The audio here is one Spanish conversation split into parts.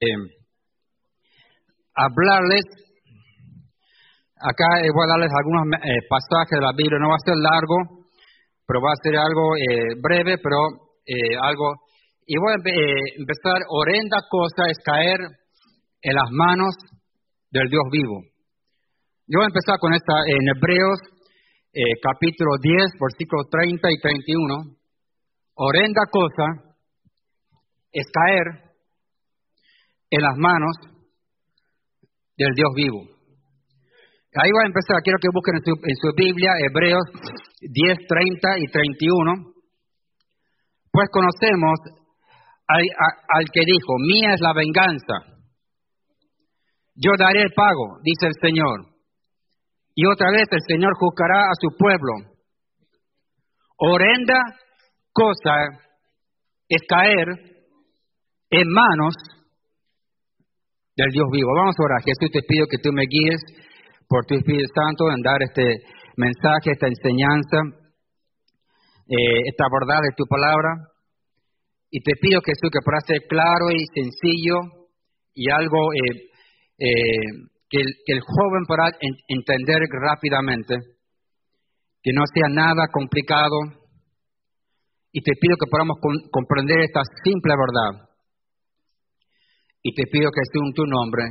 eh, hablarles, acá eh, voy a darles algunos eh, pasajes de la Biblia, no va a ser largo, pero va a ser algo eh, breve, pero algo... Y voy a empezar, horrenda cosa es caer en las manos del Dios vivo. Yo voy a empezar con esta en Hebreos capítulo 10, versículos 30 y 31. Horrenda cosa es caer en las manos del Dios vivo. Ahí va a empezar, quiero que busquen en su, Biblia Hebreos 10, 30 y 31. Pues conocemos al, al que dijo, mía es la venganza, yo daré el pago, dice el Señor. Y otra vez el Señor juzgará a su pueblo. Horrenda cosa es caer en manos del Dios vivo. Vamos a orar. Jesús, te pido que tú me guíes por tu Espíritu Santo en dar este mensaje, esta enseñanza, eh, esta verdad de tu palabra. Y te pido, Jesús, que pueda ser claro y sencillo y algo eh, eh, que, el, joven pueda entender rápidamente, que no sea nada complicado. Y te pido que podamos comprender esta simple verdad y te pido que en tu nombre,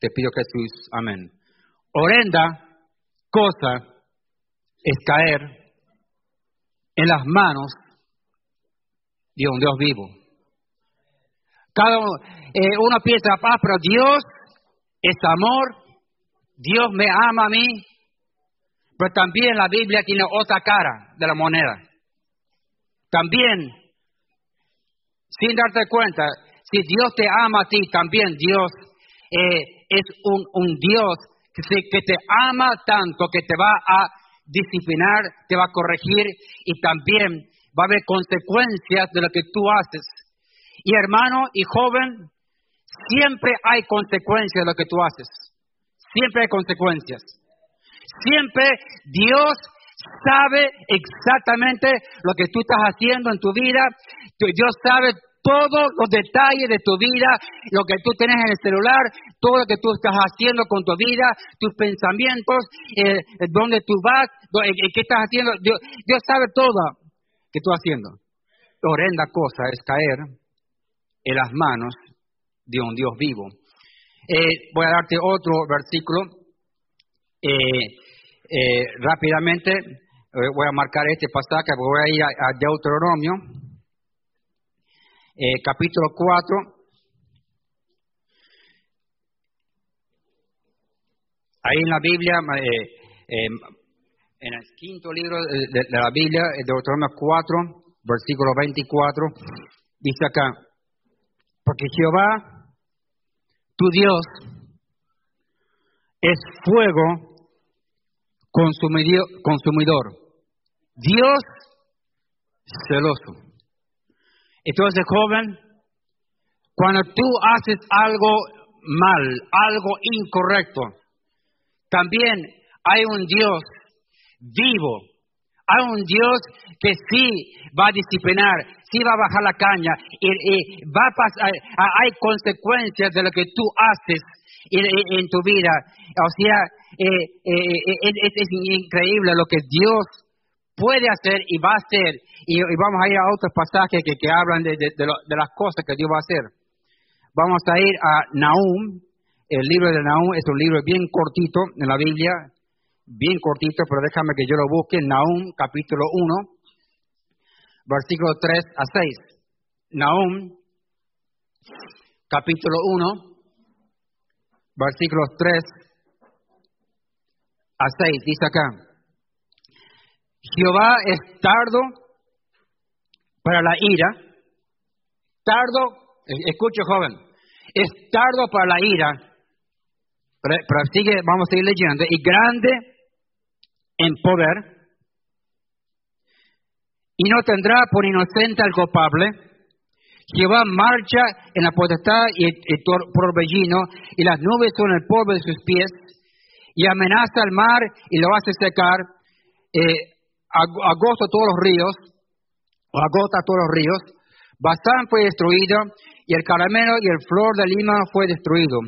te pido Jesús, amén. Horrenda cosa es caer en las manos de un Dios vivo. Cada eh, uno piensa, ah, pero Dios es amor, Dios me ama a mí, pero también la Biblia tiene otra cara de la moneda. También, sin darte cuenta, si Dios te ama a ti, también Dios eh, es un, Dios que, que te ama tanto que te va a disciplinar, te va a corregir y también va a haber consecuencias de lo que tú haces. Y hermano y joven, siempre hay consecuencias de lo que tú haces. Siempre hay consecuencias. Siempre Dios sabe exactamente lo que tú estás haciendo en tu vida. Dios sabe todos los detalles de tu vida, lo que tú tienes en el celular, todo lo que tú estás haciendo con tu vida, tus pensamientos, eh, dónde tú vas, eh, qué estás haciendo. Dios, sabe todo que tú haciendo. Horrenda cosa es caer en las manos de un Dios vivo. Eh, voy a darte otro versículo. rápidamente voy a marcar este pasaje, voy a ir a Deuteronomio eh, capítulo 4. Ahí en la Biblia, eh, em, en el quinto libro de, la Biblia, de Deuteronomio 4, versículo 24, dice acá, porque Jehová, tu Dios, es fuego consumidor, Dios celoso. Entonces, joven, cuando tú haces algo mal, algo incorrecto, también hay un Dios vivo, hay un Dios que sí va a disciplinar, sí va a bajar la caña, y, va a pasar, hay consecuencias de lo que tú haces en, tu vida. O sea, eh, eh, eh, es increíble lo que Dios puede hacer y va a hacer y, vamos a ir a otros pasajes que, que hablan de, de, las cosas que Dios va a hacer. Vamos a ir a Nahum. El libro de Nahum es un libro bien cortito en la Biblia, bien cortito, pero déjame que yo lo busque. Nahum, capítulo 1, versículo 3 a 6. Nahum, capítulo 1, versículos 3 a 6. Dice acá, Jehová es tardo para la ira, tardo, escuche joven, es tardo para la ira, pero, sigue, vamos a seguir leyendo, y grande en poder, y no tendrá por inocente al culpable. Jehová marcha en la potestad y el torbellino, y las nubes son el polvo de sus pies, y amenaza al mar y lo hace secar, eh, agosto todos los ríos, agota todos los ríos, Basán fue destruido y el caramelo y el flor de lima fue destruido.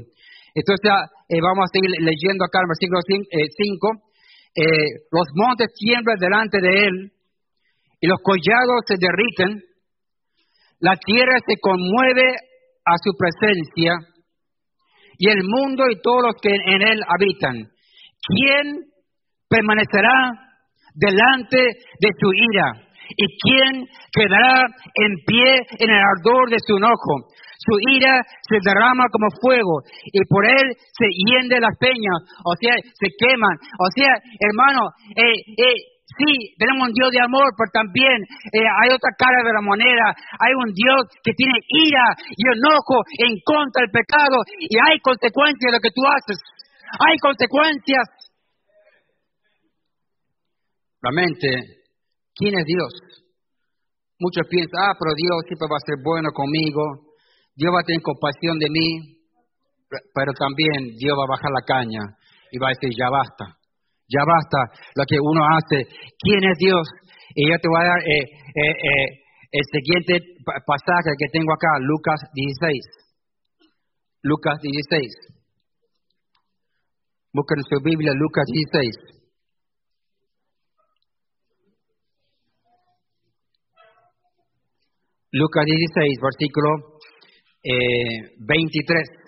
Entonces eh, vamos a seguir leyendo acá en el versículo 5. Eh, eh, los montes tiemblan delante de él y los collados se derriten. La tierra se conmueve a su presencia y el mundo y todos los que en él habitan. ¿Quién permanecerá delante de su ira? ¿Y quién quedará en pie en el ardor de su enojo? Su ira se derrama como fuego y por él se hiende las peñas, o sea, se queman. O sea, hermano, eh, eh, sí, tenemos un Dios de amor, pero también eh, hay otra cara de la moneda. Hay un Dios que tiene ira y enojo en contra del pecado y hay consecuencias de lo que tú haces. Hay consecuencias. Realmente, ¿quién es Dios? Muchos piensan, ah, pero Dios siempre va a ser bueno conmigo. Dios va a tener compasión de mí, pero también Dios va a bajar la caña y va a decir, ya basta, ya basta lo que uno hace. ¿Quién es Dios? Y yo te voy a dar eh, eh, eh, el siguiente pasaje que tengo acá, Lucas 16. Lucas 16. Busquen su Biblia, Lucas 16. Lucas 16, versículo 23. Eh,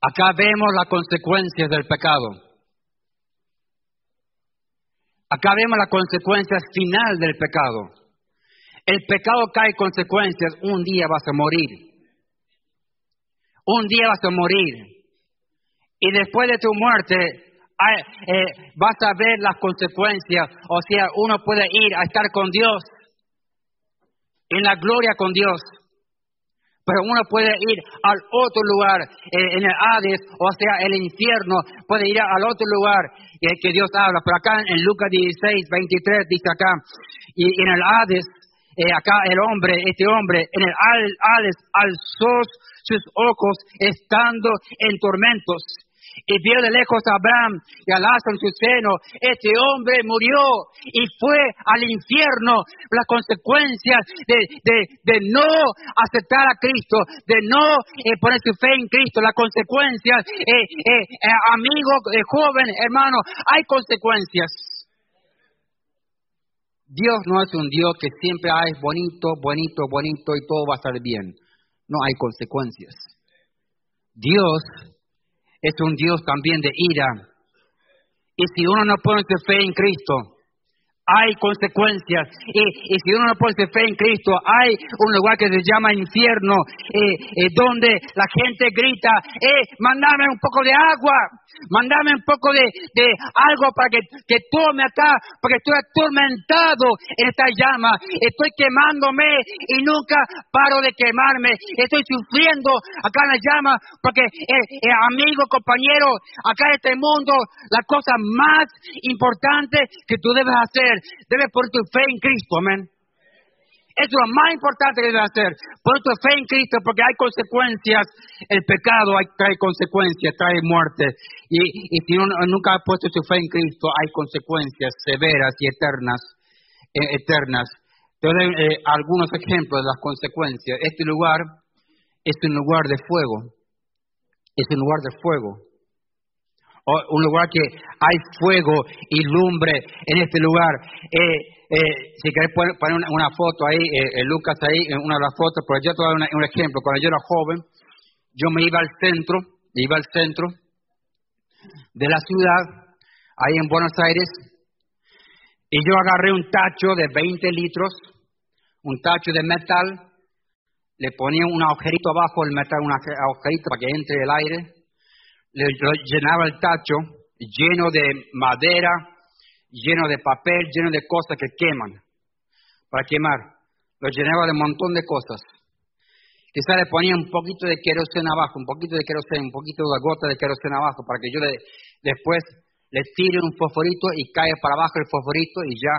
Acá vemos las consecuencias del pecado. Acá vemos las consecuencias final del pecado. El pecado cae consecuencias, un día vas a morir. Un día vas a morir. Y después de tu muerte, eh, vas a ver las consecuencias. O sea, uno puede ir a estar con Dios en la gloria con Dios. Pero uno puede ir al otro lugar, eh, en el Hades, o sea, el infierno, puede ir al otro lugar eh, que Dios habla. Pero acá en Lucas 16, 23 dice acá, y en el Hades, eh, acá el hombre, este hombre, en el Hades alzó sus ojos estando en tormentos y vio de lejos a Abraham y a Lázaro en su seno. Este hombre murió y fue al infierno. Las consecuencias de, no aceptar a Cristo, de no eh, poner su fe en Cristo, las consecuencias, eh, eh, eh amigo, joven, hermano, hay consecuencias. Dios no es un Dios que siempre ah, es bonito, bonito, bonito y todo va a estar bien. No hay consecuencias. Dios es un Dios también de ira. Y si uno no pone su fe en Cristo, hay consecuencias. Y, si uno no pone fe en Cristo, hay un lugar que se llama infierno, eh, eh, donde la gente grita, eh, mandame un poco de agua, mandame un poco de, algo para que, que, tome acá, porque estoy atormentado en esta llama, estoy quemándome y nunca paro de quemarme, estoy sufriendo acá en la llama, porque amigo, compañero, acá en este mundo, la cosa más importante que tú debes hacer debes poner tu fe en Cristo, amén. Eso es lo más importante que debes hacer. Poner tu fe en Cristo porque hay consecuencias. El pecado trae consecuencias, trae muerte. Y, si uno nunca ha puesto su fe en Cristo, hay consecuencias severas y eternas. Eh, eternas. Te doy eh, algunos ejemplos de las consecuencias. Este lugar es un lugar de fuego. Es un lugar de fuego un lugar que hay fuego y lumbre en este lugar. Eh, eh, si querés poner, una, foto ahí, eh, Lucas ahí, una de las fotos, pero yo te voy a dar un ejemplo. Cuando yo era joven, yo me iba al centro, iba al centro de la ciudad, ahí en Buenos Aires, y yo agarré un tacho de 20 litros, un tacho de metal, le ponía un agujerito abajo del metal, un agujerito para que entre el aire, le llenaba el tacho lleno de madera, lleno de papel, lleno de cosas que queman, para quemar. Lo llenaba de un montón de cosas. Quizá le ponía un poquito de queroseno abajo, un poquito de queroseno, un poquito de gota de queroseno abajo, para que yo después le tire un fosforito y cae para abajo el fosforito y ya.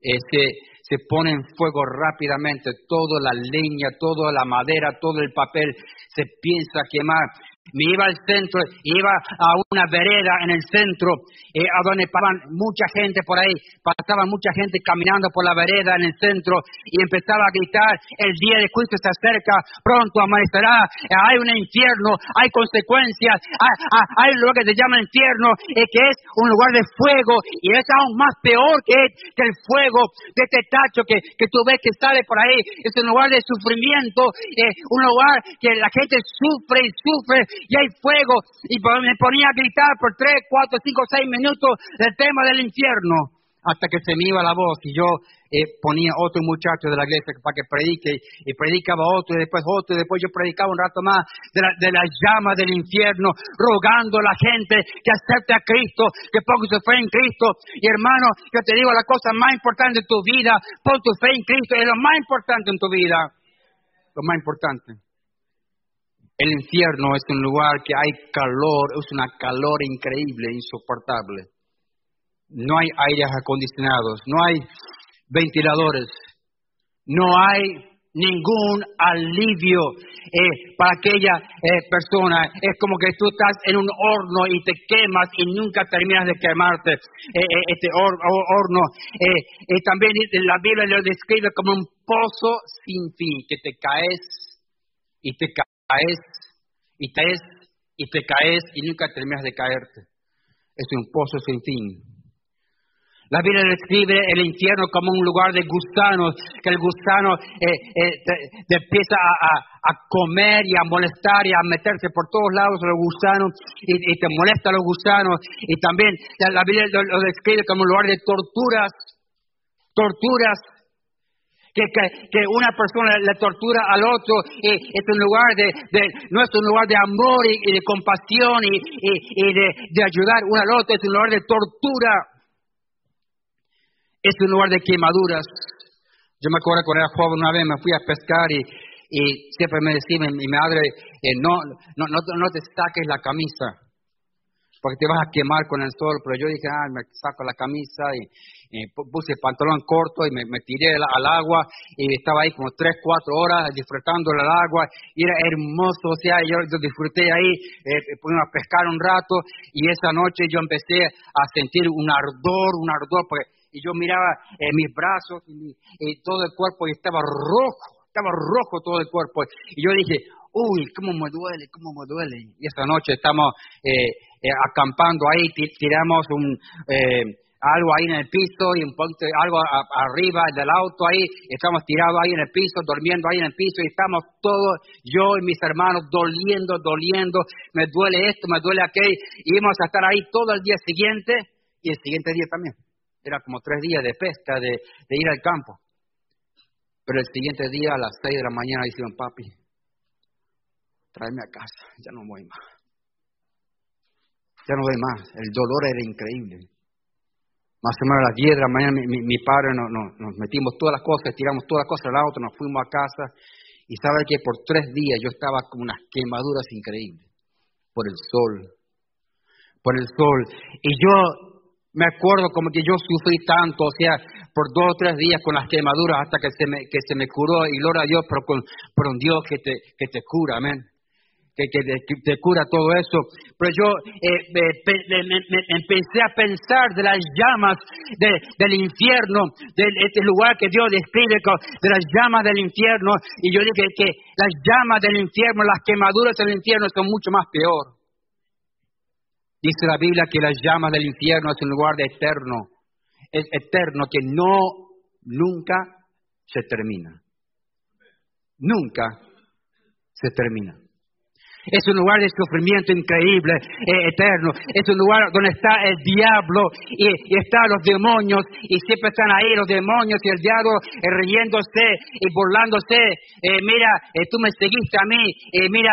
Este, se pone en fuego rápidamente, toda la leña, toda la madera, todo el papel se piensa quemar me iba al centro, iba a una vereda en el centro, eh, a donde pasaban mucha gente por ahí, pasaba mucha gente caminando por la vereda en el centro y empezaba a gritar, el día de juicio se acerca, pronto amanecerá, eh, hay un infierno, hay consecuencias, hay, lo que se llama infierno, eh, que es un lugar de fuego y es aún más peor que, el fuego de este tacho que, que, tú ves que sale por ahí, es un lugar de sufrimiento, un lugar que la gente sufre y sufre y hay fuego. Y me ponía a gritar por tres, cuatro, cinco, seis minutos el tema del infierno, hasta que se me iba la voz y yo eh, ponía otro muchacho de la iglesia para que predique y predicaba otro y después otro y después yo predicaba un rato más de la, de la llama del infierno, rogando a la gente que acepte a Cristo, que ponga su fe en Cristo. Y hermano, yo te digo la cosa más importante de tu vida, pon tu fe en Cristo, es lo más importante en tu vida, lo más importante. El infierno es un lugar que hay calor, es una calor increíble, insoportable. No hay aires acondicionados, no hay ventiladores, no hay ningún alivio eh, para aquella eh, persona. Es como que tú estás en un horno y te quemas y nunca terminas de quemarte eh, este horno. también la Biblia lo describe como un pozo sin fin, que te caes y te caes caes y caes y te caes y nunca terminas de caerte. Es un pozo sin fin. La Biblia describe el infierno como un lugar de gusanos, que el gusano eh, eh, te, empieza a, comer y a molestar y a meterse por todos lados los gusanos y, te molesta los gusanos. Y también la, Biblia lo describe como un lugar de torturas, torturas que, una persona le tortura al otro, eh, es un lugar de, no es un lugar de amor y, de compasión y, de, ayudar uno al otro, es un lugar de tortura, es un lugar de quemaduras. Yo me acuerdo cuando era joven una vez me fui a pescar y, siempre me decía mi, madre, eh, no, no, no, no te saques la camisa, porque te vas a quemar con el sol, pero yo dije, ah, me saco la camisa y, puse el pantalón corto y me, tiré al, agua y estaba ahí como tres, cuatro horas disfrutando del agua y era hermoso, o sea, yo, disfruté ahí, eh, a pescar un rato y esa noche yo empecé a sentir un ardor, un ardor, y yo miraba eh, mis brazos y, todo el cuerpo y estaba rojo, estaba rojo todo el cuerpo y yo dije, uy, cómo me duele, cómo me duele. Y esta noche estamos eh, eh, acampando ahí, tiramos un, eh, algo ahí en el piso y un poquito, algo arriba del auto ahí, estamos tirados ahí en el piso, durmiendo ahí en el piso y estamos todos, yo y mis hermanos, doliendo, doliendo, me duele esto, me duele aquello, y íbamos a estar ahí todo el día siguiente y el siguiente día también. Era como tres días de pesca, de, de ir al campo. Pero el siguiente día a las seis de la mañana dijeron, papi, tráeme a casa, ya no voy más. Ya no ve más. El dolor era increíble. Más o menos a las 10 de la mañana mi, padre nos, metimos todas las cosas, tiramos todas las cosas al auto, nos fuimos a casa y sabe que por tres días yo estaba con unas quemaduras increíbles por el sol, por el sol. Y yo me acuerdo como que yo sufrí tanto, o sea, por dos o tres días con las quemaduras hasta que se me, que se me curó y gloria a Dios, pero con, por un Dios que te, que te cura, amén que, te cura todo eso. Pero yo eh, empecé a pensar de las llamas del infierno, de este lugar que Dios describe, de las llamas del infierno, y yo dije que las llamas del infierno, las quemaduras del infierno son mucho más peor. Dice la Biblia que las llamas del infierno es un lugar eterno, es eterno que no, nunca se termina. Nunca se termina. Es un lugar de sufrimiento increíble, eh, eterno. Es un lugar donde está el diablo y, están los demonios y siempre están ahí los demonios y el diablo eh, riéndose y burlándose. Eh, mira, tú me seguiste a mí, mira,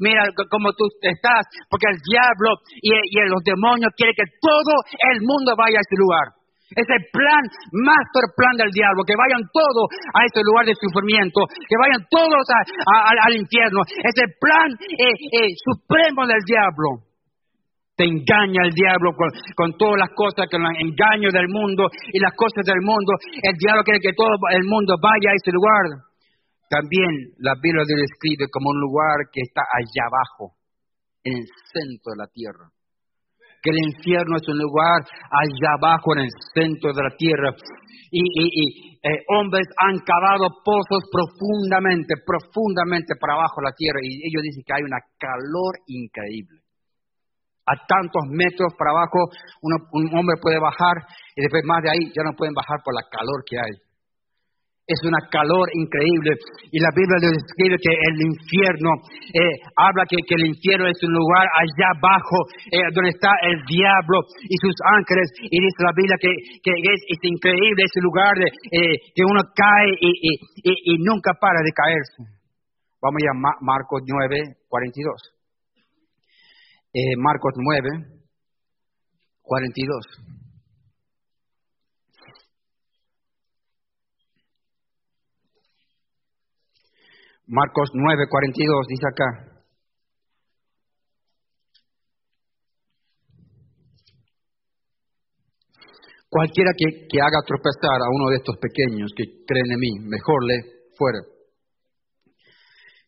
mira cómo tú estás, porque el diablo y, los demonios quieren que todo el mundo vaya a ese lugar. Es el plan, master plan del diablo, que vayan todos a ese lugar de sufrimiento, que vayan todos al infierno. Es el plan eh, eh, supremo del diablo. Te engaña el diablo con, todas las cosas, con el engaño del mundo y las cosas del mundo. El diablo quiere que todo el mundo vaya a ese lugar. También la Biblia lo describe como un lugar que está allá abajo. en el centro de la tierra. Que el infierno es un lugar allá abajo en el centro de la tierra. Y, eh, hombres han cavado pozos profundamente, profundamente para abajo de la tierra. Y ellos dicen que hay una calor increíble. A tantos metros para abajo un hombre puede bajar y después más de ahí ya no pueden bajar por la calor que hay es una calor increíble. Y la Biblia describe que el infierno, eh, habla que, el infierno es un lugar allá abajo, eh, donde está el diablo y sus ángeles. Y dice la Biblia que, es, increíble ese lugar de, eh, que uno cae y, nunca para de caerse. Vamos a Marcos 9, 42. Marcos 9, 42. Marcos 9, 42 dice acá. Cualquiera que, que, haga tropezar a uno de estos pequeños que creen en mí, mejor le fuera.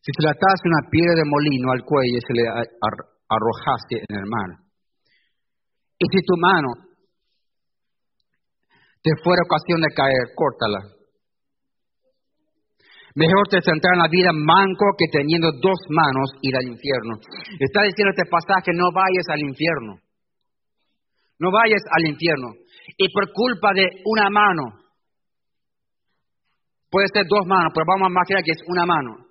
Si se le atase una piedra de molino al cuello y se le arrojase en el mar. Y si tu mano te fuera ocasión de caer, córtala Mejor te sentar en la vida manco que teniendo dos manos ir al infierno. Está diciendo este pasaje, no vayas al infierno. No vayas al infierno. Y por culpa de una mano, puede ser dos manos, pero vamos a imaginar que es una mano.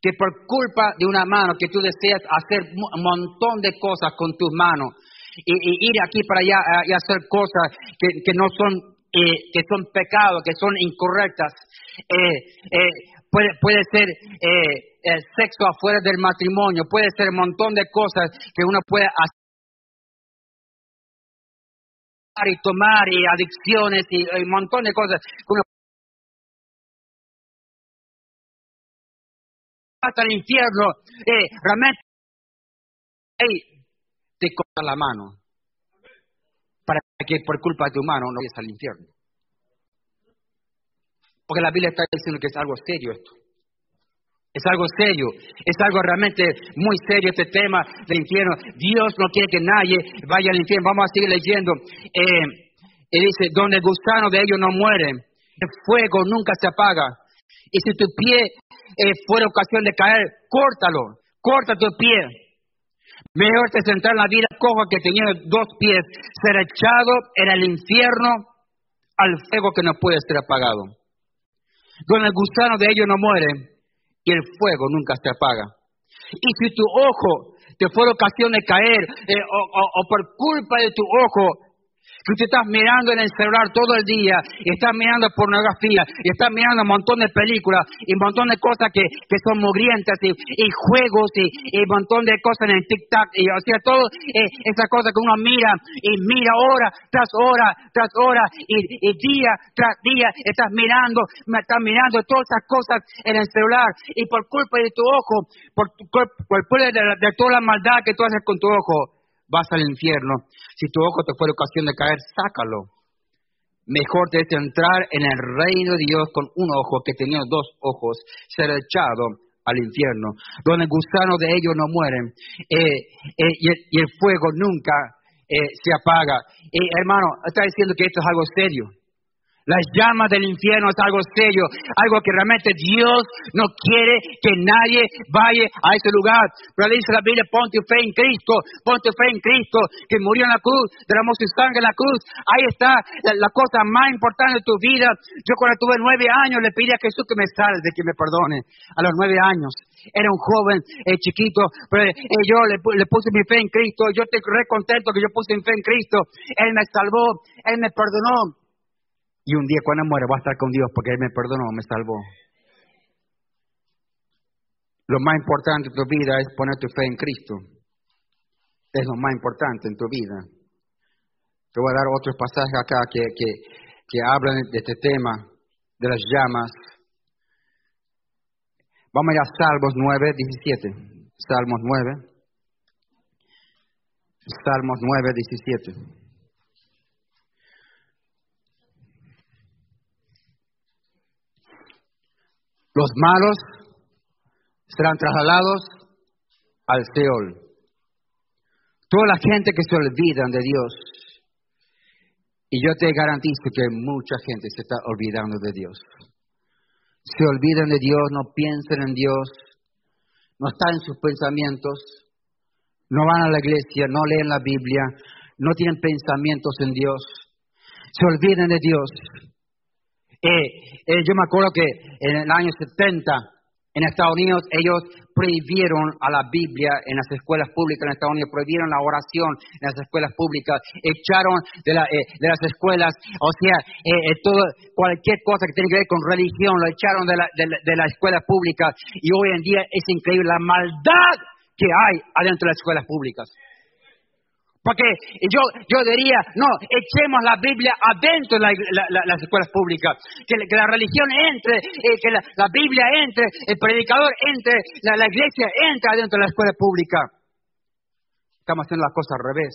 Que por culpa de una mano que tú deseas hacer un montón de cosas con tus manos y, ir aquí para allá y hacer cosas que, no son, eh, que son pecados, que son incorrectas. Eh, eh, puede, ser eh, el sexo afuera del matrimonio, puede ser un montón de cosas que uno puede hacer y tomar y adicciones y, un montón de cosas que uno hasta el infierno, eh, realmente te corta la mano para que por culpa de tu mano no vayas al infierno. Porque la Biblia está diciendo que es algo serio esto. Es algo serio, es algo realmente muy serio este tema del infierno. Dios no quiere que nadie vaya al infierno. Vamos a seguir leyendo. Eh, y dice, donde el gusano de ellos no muere, el fuego nunca se apaga. Y si tu pie eh, fuera ocasión de caer, córtalo, corta tu pie. Mejor te sentar en la vida coja que teniendo dos pies, ser echado en el infierno al fuego que no puede ser apagado donde el gusano de ellos no muere y el fuego nunca se apaga. Y si tu ojo te fue ocasión de caer eh, o, por culpa de tu ojo que usted está mirando en el celular todo el día, y está mirando pornografía, y está mirando un montón de películas, y un montón de cosas que, que son mugrientas, y, juegos, y, un montón de cosas en el TikTok, y o sea, todo eh, esas cosas que uno mira, y mira hora tras hora, tras hora, y, día tras día, estás mirando, estás mirando todas esas cosas en el celular, y por culpa de tu ojo, por, por, culpa de, de toda la maldad que tú haces con tu ojo, vas al infierno. Si tu ojo te fue ocasión de caer, sácalo. Mejor te es entrar en el reino de Dios con un ojo que teniendo dos ojos, ser echado al infierno, donde el de ellos no mueren eh, eh, y, el, fuego nunca eh, se apaga. hermano, está diciendo que esto es algo serio. Las llamas del infierno es algo serio, algo que realmente Dios no quiere que nadie vaya a ese lugar. Pero dice la Biblia, pon tu fe en Cristo, pon tu fe en Cristo, que murió en la cruz, derramó su sangre en la cruz. Ahí está la, cosa más importante de tu vida. Yo cuando tuve nueve años le pedí a Jesús que me salve, que me perdone. A los nueve años. Era un joven eh, chiquito, pero eh, yo le, le, puse mi fe en Cristo. Yo estoy re contento que yo puse mi fe en Cristo. Él me salvó, Él me perdonó. Y un día cuando muere va a estar con Dios porque Él me perdonó, me salvó. Lo más importante en tu vida es poner tu fe en Cristo. Es lo más importante en tu vida. Te voy a dar otros pasajes acá que, que, hablan de este tema, de las llamas. Vamos a Salmos 9, 17. Salmos 9. Salmos 9, 17. Los malos serán trasladados al Seol. Toda la gente que se olvidan de Dios. Y yo te garantizo que mucha gente se está olvidando de Dios. Se olvidan de Dios, no piensan en Dios, no están en sus pensamientos, no van a la iglesia, no leen la Biblia, no tienen pensamientos en Dios, se olvidan de Dios. Eh, eh, yo me acuerdo que en el año 70 en Estados Unidos ellos prohibieron a la Biblia en las escuelas públicas en Estados Unidos, prohibieron la oración en las escuelas públicas, echaron de, eh, las escuelas, o sea, todo, cualquier cosa que tiene que ver con religión, lo echaron de la, de la escuela pública y hoy en día es increíble la maldad que hay adentro de las escuelas públicas. Porque yo, yo diría, no, echemos la Biblia adentro de las escuelas públicas. Que, la religión entre, eh, que la, Biblia entre, el predicador entre, la, iglesia entre adentro de la escuela pública. Estamos haciendo las cosas al revés.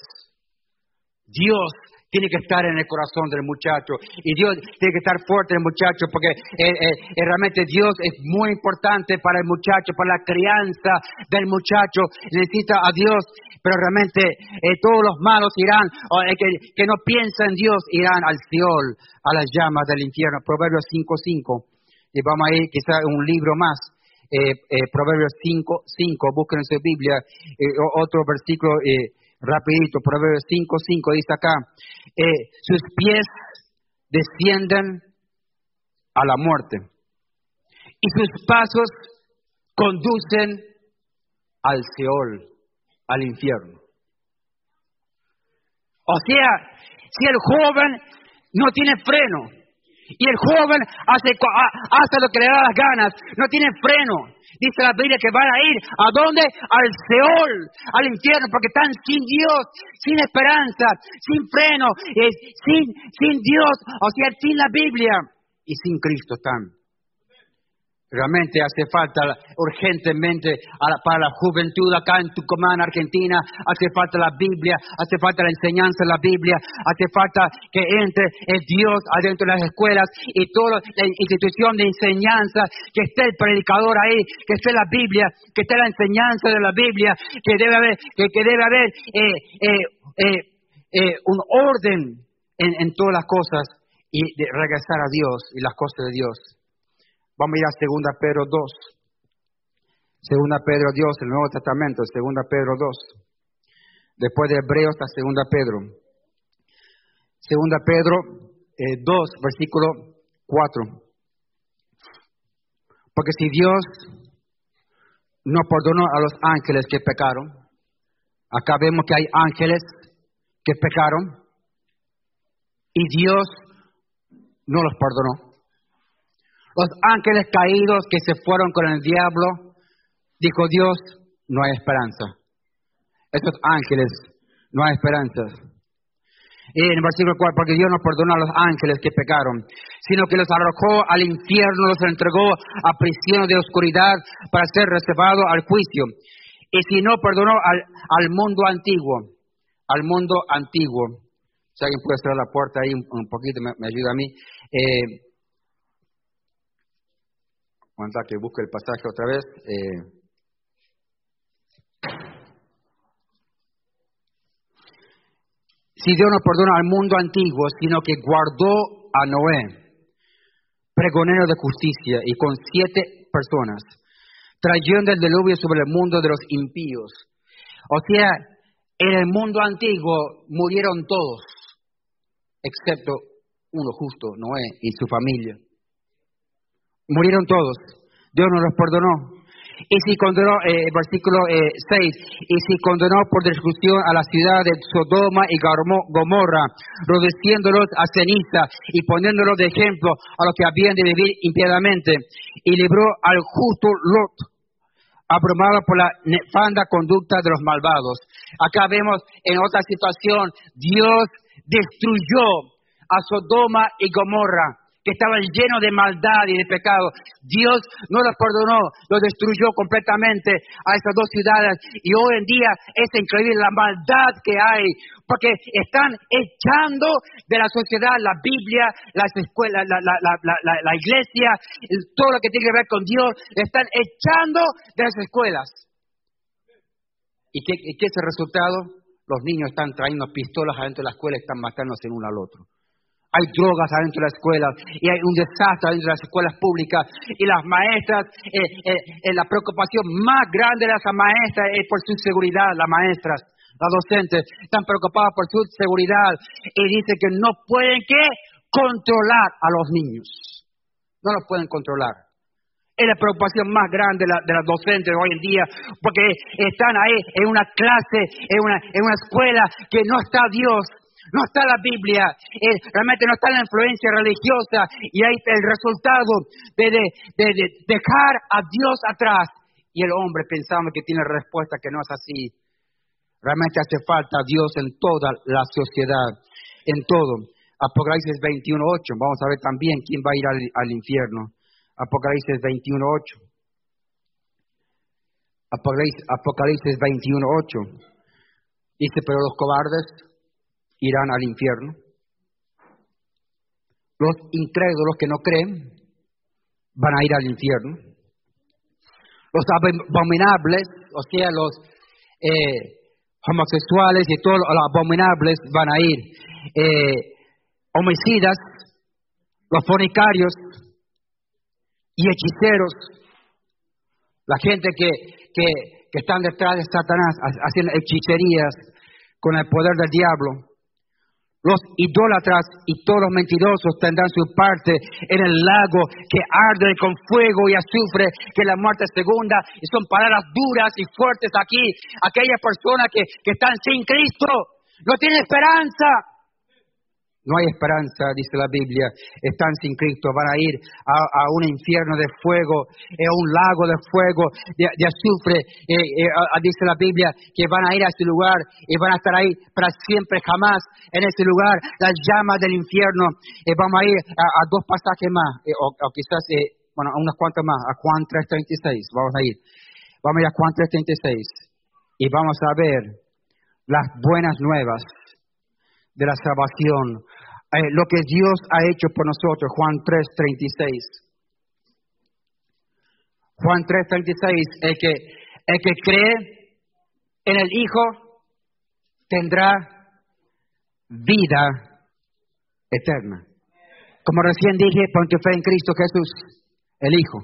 Dios tiene que estar en el corazón del muchacho y Dios tiene que estar fuerte en el muchacho porque eh, eh, realmente Dios es muy importante para el muchacho, para la crianza del muchacho. Necesita a Dios pero realmente eh, todos los malos irán, eh, que, no piensan en Dios, irán al Seol, a las llamas del infierno. Proverbios 5.5. Y vamos a ir quizá un libro más. Eh, Proverbios 5.5, busquen en su Biblia otro versículo rapidito, Proverbios 5.5 dice acá, sus pies descienden a la muerte y sus pasos conducen al Seol al infierno. O sea, si el joven no tiene freno y el joven hace, hace lo que le da las ganas, no tiene freno, dice la Biblia que van a ir a dónde? Al Seol, al infierno, porque están sin Dios, sin esperanza, sin freno, sin, sin Dios, o sea, sin la Biblia y sin Cristo están. Realmente hace falta urgentemente para la juventud acá en Tucumán, Argentina, hace falta la Biblia, hace falta la enseñanza de la Biblia, hace falta que entre el Dios adentro de las escuelas y toda la institución de enseñanza, que esté el predicador ahí, que esté la Biblia, que esté la enseñanza de la Biblia, que debe haber, que, debe haber eh, eh, eh, un orden en, en todas las cosas y de regresar a Dios y las cosas de Dios. Vamos a ir a 2 Pedro 2. Segunda Pedro 2, el Nuevo Testamento, Segunda Pedro 2. Después de Hebreos está Segunda Pedro. Segunda Pedro 2, eh, versículo 4. Porque si Dios no perdonó a los ángeles que pecaron, acá vemos que hay ángeles que pecaron y Dios no los perdonó. Los ángeles caídos que se fueron con el diablo, dijo Dios, no hay esperanza. Estos ángeles, no hay esperanza. Y en el versículo 4, porque Dios no perdonó a los ángeles que pecaron, sino que los arrojó al infierno, los entregó a prisión de oscuridad para ser reservado al juicio. Y si no perdonó al, mundo antiguo, al mundo antiguo, si alguien puede cerrar la puerta ahí un, poquito, me, ayuda a mí. Eh, que busque el pasaje otra vez. Eh. Si Dios no perdona al mundo antiguo, sino que guardó a Noé, pregonero de justicia, y con siete personas, trayendo el diluvio sobre el mundo de los impíos. O sea, en el mundo antiguo murieron todos, excepto uno justo, Noé y su familia. Murieron todos. Dios no los perdonó. Y si condenó, eh, versículo 6, eh, y si condenó por discusión a la ciudad de Sodoma y Gomorra, reduciéndolos a ceniza y poniéndolos de ejemplo a los que habían de vivir impiedamente, y libró al justo Lot, abrumado por la nefanda conducta de los malvados. Acá vemos en otra situación, Dios destruyó a Sodoma y Gomorra que estaban llenos de maldad y de pecado. Dios no los perdonó, los destruyó completamente a esas dos ciudades. Y hoy en día es increíble la maldad que hay, porque están echando de la sociedad la Biblia, las escuelas, la, iglesia, todo lo que tiene que ver con Dios, están echando de las escuelas. ¿Y qué, qué es el resultado? Los niños están trayendo pistolas adentro de la escuela y están matándose el uno al otro. Hay drogas adentro de la escuela y hay un desastre adentro de las escuelas públicas y las maestras, eh, eh, eh, la preocupación más grande de las maestras es por su seguridad, las maestras, las docentes, están preocupadas por su seguridad y dicen que no pueden ¿qué? controlar a los niños. No los pueden controlar. Es la preocupación más grande de, la, de las docentes hoy en día, porque están ahí en una clase, en una, en una escuela que no está Dios, no está la Biblia, realmente no está la influencia religiosa y ahí el resultado de, de, dejar a Dios atrás y el hombre pensando que tiene respuesta que no es así. Realmente hace falta Dios en toda la sociedad, en todo. Apocalipsis 21.8, vamos a ver también quién va a ir al, infierno. Apocalipsis 21.8. Apocalipsis 21.8. Dice, pero los cobardes irán al infierno. Los incrédulos que no creen van a ir al infierno. Los abominables, o sea, los eh, homosexuales y todos los abominables van a ir. Eh, homicidas, los fornicarios y hechiceros, la gente que, que, que están detrás de Satanás haciendo hechicerías con el poder del diablo, los idólatras y todos los mentirosos tendrán su parte en el lago que arde con fuego y azufre, que la muerte segunda. Y son palabras duras y fuertes aquí. Aquellas personas que, que están sin Cristo no tienen esperanza. No hay esperanza, dice la Biblia. Están sin Cristo, van a ir a, un infierno de fuego, a un lago de fuego, de, azufre. Eh, eh, dice la Biblia que van a ir a ese lugar y van a estar ahí para siempre, jamás en ese lugar. Las llamas del infierno. Eh, vamos a ir a, dos pasajes más, o, quizás, bueno, a unas cuantas más, a Juan 3.36. Vamos a ir. Vamos a ir a Juan 3.36 y vamos a ver las buenas nuevas de la salvación, eh, lo que Dios ha hecho por nosotros, Juan 3:36. Juan 3:36, el que, el que cree en el Hijo tendrá vida eterna. Como recién dije, pon tu fe en Cristo Jesús, el Hijo.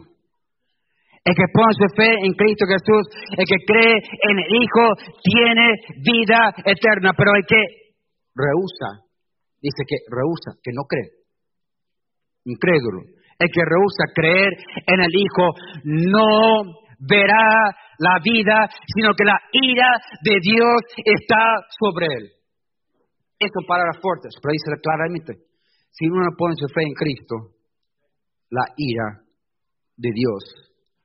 El que pone su fe en Cristo Jesús, el que cree en el Hijo, tiene vida eterna, pero el que rehúsa dice que rehúsa, que no cree. Incrédulo. El que rehúsa creer en el Hijo no verá la vida, sino que la ira de Dios está sobre él. Estas palabras fuertes, pero dice claramente, si uno no pone su fe en Cristo, la ira de Dios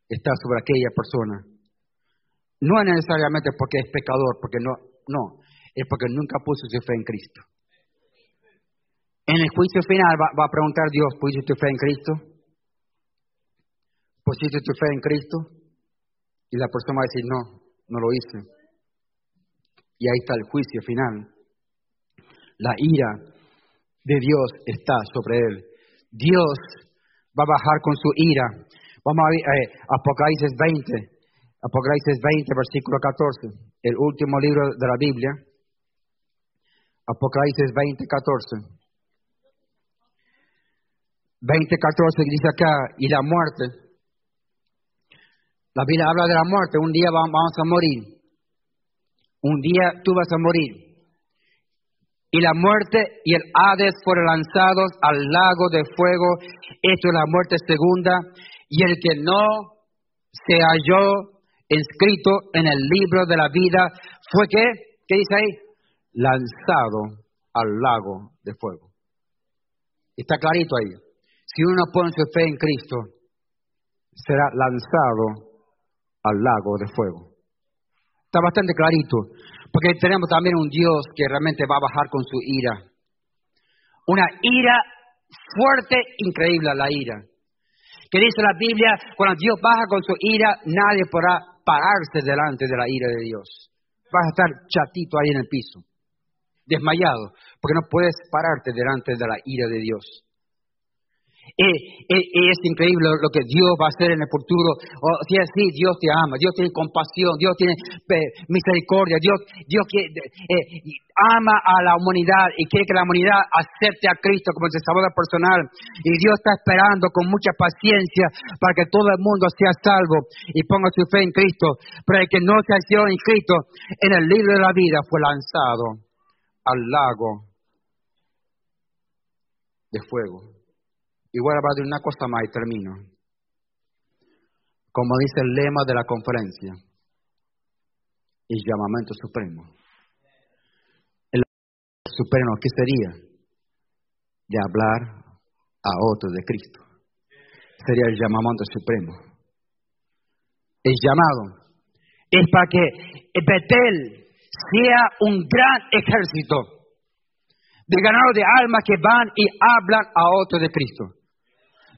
está sobre aquella persona. No es necesariamente porque es pecador, porque no, no, es porque nunca puso su fe en Cristo. En el juicio final va, a preguntar Dios, ¿pusiste tu fe en Cristo? ¿Pusiste tu fe en Cristo? Y la persona va a decir, no, no lo hice. Y ahí está el juicio final. La ira de Dios está sobre él. Dios va a bajar con su ira. Vamos a ver eh, Apocalipsis 20, Apocalipsis 20, versículo 14, el último libro de la Biblia. Apocalipsis 20, 14. 20.14 dice acá, y la muerte. La Biblia habla de la muerte, un día vamos a morir. Un día tú vas a morir. Y la muerte y el Hades fueron lanzados al lago de fuego. Esto es la muerte segunda. Y el que no se halló escrito en el libro de la vida fue que, ¿qué dice ahí? Lanzado al lago de fuego. Está clarito ahí. Si uno pone su fe en Cristo, será lanzado al lago de fuego. Está bastante clarito, porque tenemos también un Dios que realmente va a bajar con su ira. Una ira fuerte, increíble la ira. Que dice la Biblia, cuando Dios baja con su ira, nadie podrá pararse delante de la ira de Dios. Vas a estar chatito ahí en el piso, desmayado, porque no puedes pararte delante de la ira de Dios. Y, es increíble lo que Dios va a hacer en el futuro. O sea, sí, Dios te ama, Dios tiene compasión, Dios tiene eh, misericordia, Dios, Dios eh, ama a la humanidad y quiere que la humanidad acepte a Cristo como el Salvador personal. Y Dios está esperando con mucha paciencia para que todo el mundo sea salvo y ponga su fe en Cristo. Pero el que no se ha sido inscrito en el libro de la vida fue lanzado al lago de fuego. Y voy a hablar de una cosa más y termino. Como dice el lema de la conferencia, el llamamiento supremo. El supremo, ¿qué sería? De hablar a otros de Cristo. Sería el llamamiento supremo. El llamado es para que Betel sea un gran ejército de ganado de almas que van y hablan a otros de Cristo.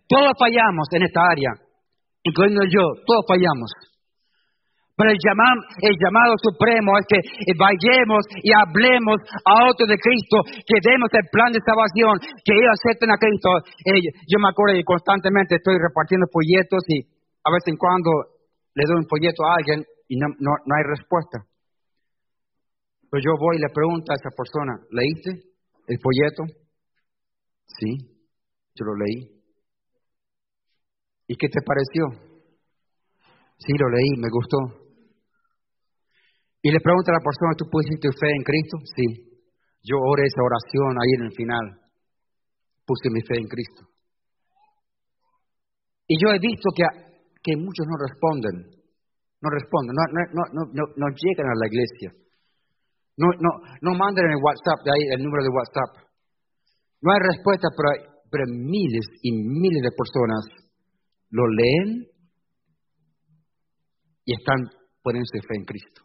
Todos fallamos en esta área, incluyendo yo, todos fallamos. Pero el, el llamado supremo es que vayamos y hablemos a otros de Cristo, que demos el plan de salvación, que ellos acepten a Cristo. Eh, yo me acuerdo que constantemente estoy repartiendo folletos y a veces en cuando le doy un folleto a alguien y no hay respuesta. Pero yo voy y le pregunto a esa persona, ¿leíste el folleto? Sí, yo lo leí. ¿Y qué te pareció? Sí, lo leí, me gustó. Y le pregunta a la persona, ¿tú pusiste tu fe en Cristo? Sí. Yo oré esa oración ahí en el final. Puse mi fe en Cristo. Y yo he visto que, que muchos no responden. No responden, no llegan a la iglesia. No, no, no mandan el WhatsApp, de ahí el número de WhatsApp. No hay respuesta, pero, pero miles y miles de personas lo leen y están poniendo fe en Cristo.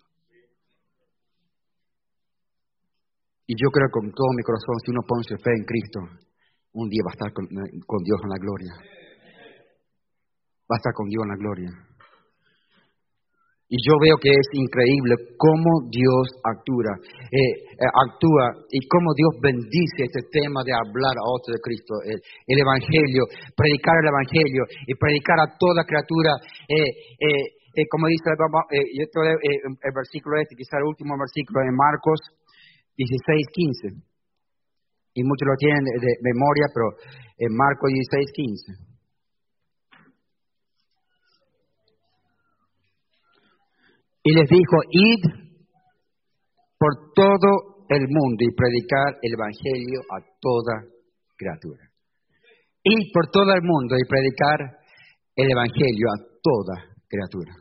Y yo creo con todo mi corazón, si uno pone su fe en Cristo, un día va a estar con Dios en la gloria. Va a estar con Dios en la gloria. Y yo veo que es increíble cómo Dios actúa, eh, eh, actúa y cómo Dios bendice este tema de hablar a otros de Cristo, el, Evangelio, predicar el Evangelio y predicar a toda criatura. Eh, como dice yo el versículo este, quizá el último versículo de Marcos 16, 15. Y muchos lo tienen de, de memoria, pero en Marcos 16, 15. Y les dijo, id por todo el mundo y predicar el Evangelio a toda criatura. Id por todo el mundo y predicar el Evangelio a toda criatura.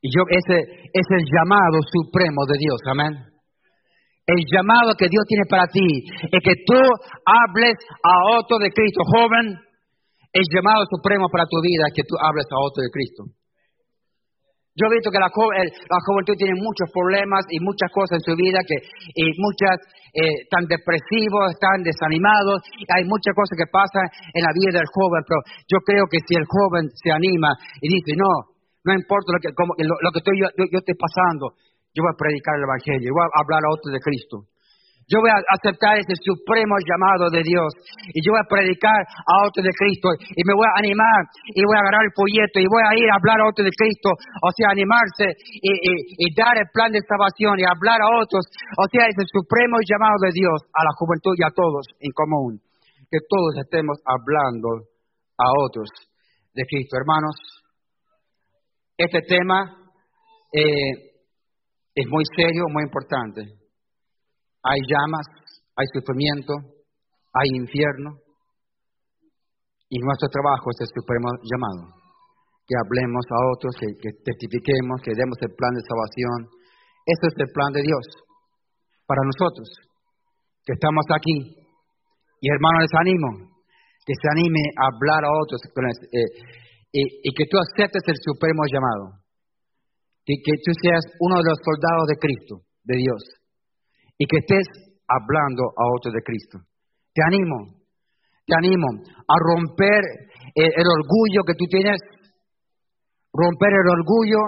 Y yo, ese es el llamado supremo de Dios, amén. El llamado que Dios tiene para ti es que tú hables a otro de Cristo. Joven, el llamado supremo para tu vida es que tú hables a otro de Cristo. Yo he visto que la, juventud tiene muchos problemas y muchas cosas en su vida, que y muchas eh, están depresivos, están desanimados, hay muchas cosas que pasan en la vida del joven, pero yo creo que si el joven se anima y dice, no, no importa lo que, lo, que estoy, yo, yo, estoy pasando, yo voy a predicar el Evangelio, voy a hablar a otros de Cristo. Yo voy a aceptar ese supremo llamado de Dios y yo voy a predicar a otros de Cristo y me voy a animar y voy a agarrar el folleto y voy a ir a hablar a otros de Cristo, o sea, animarse y, dar el plan de salvación y hablar a otros, o sea, ese supremo llamado de Dios a la juventud y a todos en común, que todos estemos hablando a otros de Cristo. Hermanos, este tema eh, es muy serio, muy importante hay llamas, hay sufrimiento, hay infierno. Y nuestro trabajo es el supremo llamado. Que hablemos a otros, que, testifiquemos, que demos el plan de salvación. Ese es el plan de Dios para nosotros, que estamos aquí. Y hermanos, les animo, que se anime a hablar a otros eh, y, que tú aceptes el supremo llamado. Y que tú seas uno de los soldados de Cristo, de Dios y que estés hablando a otros de Cristo. Te animo, te animo a romper el, orgullo que tú tienes, romper el orgullo,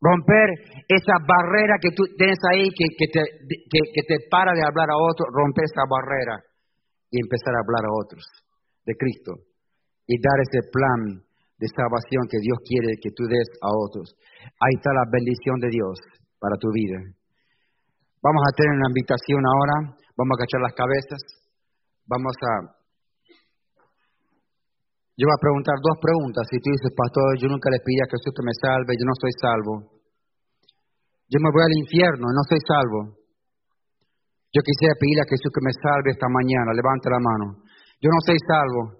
romper esa barrera que tú tienes ahí que, te, que, te para de hablar a otros, romper esa barrera y empezar a hablar a otros de Cristo y dar ese plan de salvación que Dios quiere que tú des a otros. Ahí está la bendición de Dios para tu vida. Vamos a tener una invitación ahora, vamos a cachar las cabezas, vamos a... Yo voy a preguntar dos preguntas. Si tú dices, pastor, yo nunca le pedí a Jesús que me salve, yo no soy salvo. Yo me voy al infierno, no soy salvo. Yo quisiera pedirle a Jesús que me salve esta mañana, levante la mano. Yo no soy salvo.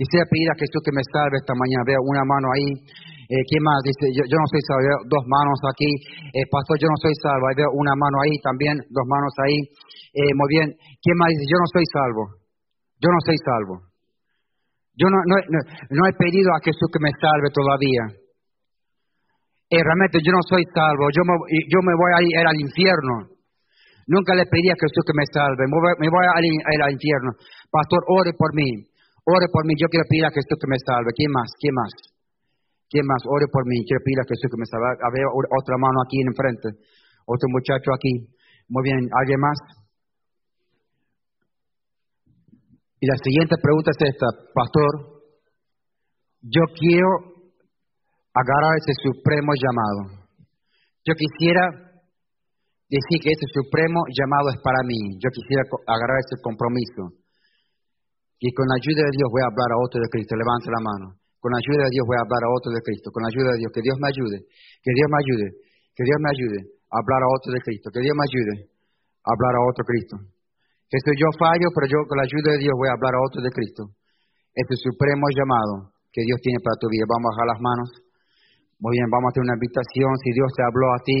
Quisiera pedir a Jesús que me salve esta mañana. Veo una mano ahí. Eh, ¿Quién más? Dice, yo, no soy salvo. Veo dos manos aquí. Eh, pastor, yo no soy salvo. Ahí veo una mano ahí también, dos manos ahí. Eh, muy bien. ¿Quién más dice, yo no soy salvo? Yo no soy salvo. Yo no, he pedido a Jesús que me salve todavía. Eh, realmente yo no soy salvo. Yo me, yo me voy a ir al infierno. Nunca le pedí a Jesús que me salve. Me voy, me voy a ir al infierno. Pastor, ore por mí. Ore por mí, yo quiero pedir a Jesús que me salve. ¿Quién más? ¿Quién más? ¿Quién más? Ore por mí, quiero pedir a Jesús que me salve. Había otra mano aquí en frente, otro muchacho aquí. Muy bien, ¿alguien más? Y la siguiente pregunta es esta, pastor, yo quiero agarrar ese supremo llamado. Yo quisiera decir que ese supremo llamado es para mí. Yo quisiera agarrar ese compromiso. Y con la ayuda de Dios voy a hablar a otro de Cristo. Levante la mano. Con la ayuda de Dios voy a hablar a otro de Cristo. Con la ayuda de Dios. Que Dios me ayude. Que Dios me ayude. Que Dios me ayude a hablar a otro de Cristo. Que Dios me ayude a hablar a otro Cristo. Que esto yo fallo, pero yo con la ayuda de Dios voy a hablar a otro de Cristo. Este supremo llamado que Dios tiene para tu vida. Vamos a bajar las manos. Muy bien, vamos a hacer una invitación. Si Dios te habló a ti,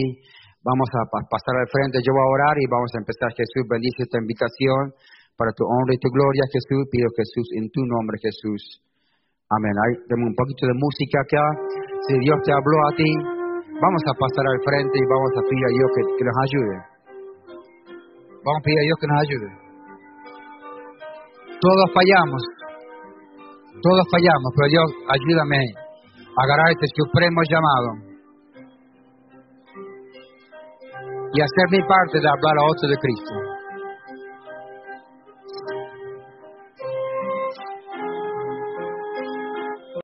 vamos a pasar al frente. Yo voy a orar y vamos a empezar. Jesús bendice esta invitación para tu honra y tu gloria, Jesús. Pido Jesús en tu nombre, Jesús. Amén. Hay un poquito de música acá. Si Dios te habló a ti, vamos a pasar al frente y vamos a pedir a Dios que, que nos ayude. Vamos a pedir a Dios que nos ayude. Todos fallamos. Todos fallamos, pero Dios, ayúdame a agarrar este supremo llamado y hacer mi parte de hablar a otros de Cristo.